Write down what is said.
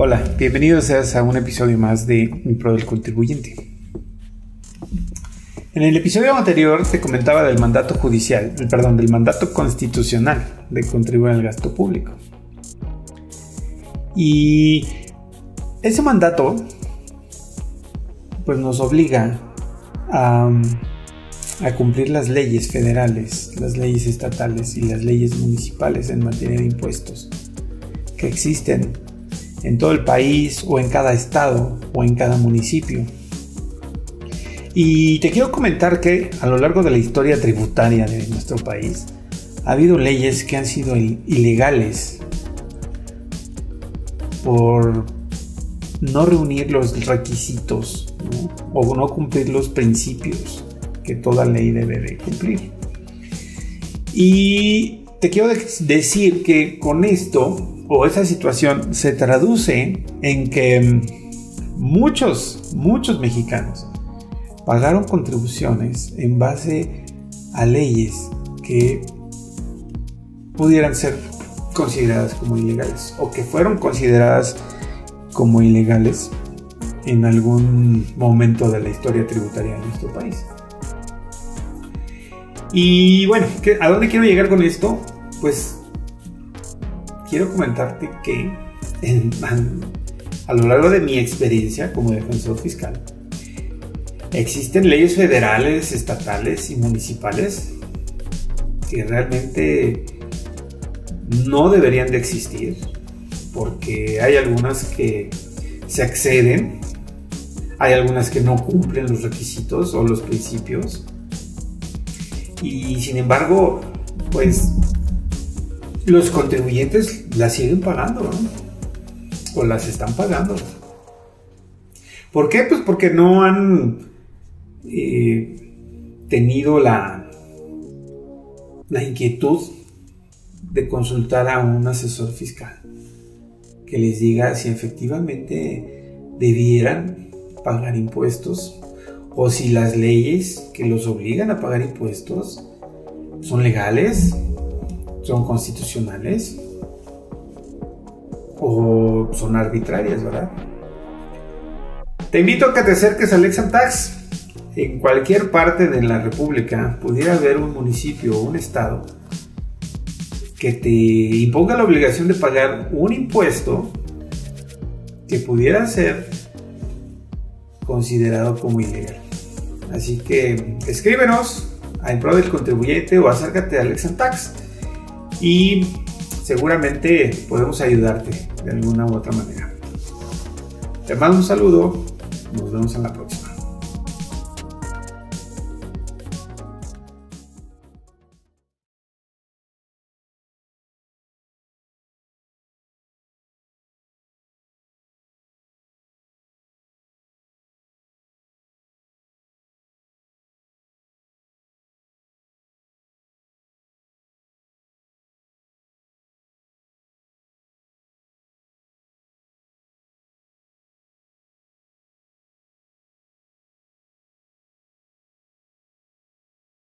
Hola, bienvenidos a un episodio más de Pro del Contribuyente. En el episodio anterior te comentaba del mandato judicial, perdón, del mandato constitucional de contribuir al gasto público. Y ese mandato pues nos obliga a, a cumplir las leyes federales, las leyes estatales y las leyes municipales en materia de impuestos que existen en todo el país o en cada estado o en cada municipio. Y te quiero comentar que a lo largo de la historia tributaria de nuestro país ha habido leyes que han sido ilegales por no reunir los requisitos o no cumplir los principios que toda ley debe de cumplir. Y te quiero decir que con esto o esa situación se traduce en que mm, muchos, muchos mexicanos pagaron contribuciones en base a leyes que pudieran ser consideradas como ilegales o que fueron consideradas como ilegales en algún momento de la historia tributaria de nuestro país. Y bueno, ¿a dónde quiero llegar con esto? Pues quiero comentarte que a lo largo de mi experiencia como defensor fiscal, existen leyes federales, estatales y municipales que realmente no deberían de existir porque hay algunas que se acceden, hay algunas que no cumplen los requisitos o los principios. Y sin embargo pues los contribuyentes las siguen pagando, ¿no? O las están pagando. ¿Por qué? Pues porque no han eh, tenido la, la inquietud de consultar a un asesor fiscal que les diga si efectivamente debieran pagar impuestos o si las leyes que los obligan a pagar impuestos son legales son constitucionales o son arbitrarias, ¿verdad? Te invito a que te acerques al Exam Tax. En cualquier parte de la República pudiera haber un municipio o un estado que te imponga la obligación de pagar un impuesto que pudiera ser considerado como ilegal. Así que escríbenos a En Pro del Contribuyente o acércate al Exam Tax y seguramente podemos ayudarte de alguna u otra manera. Te mando un saludo, nos vemos en la próxima.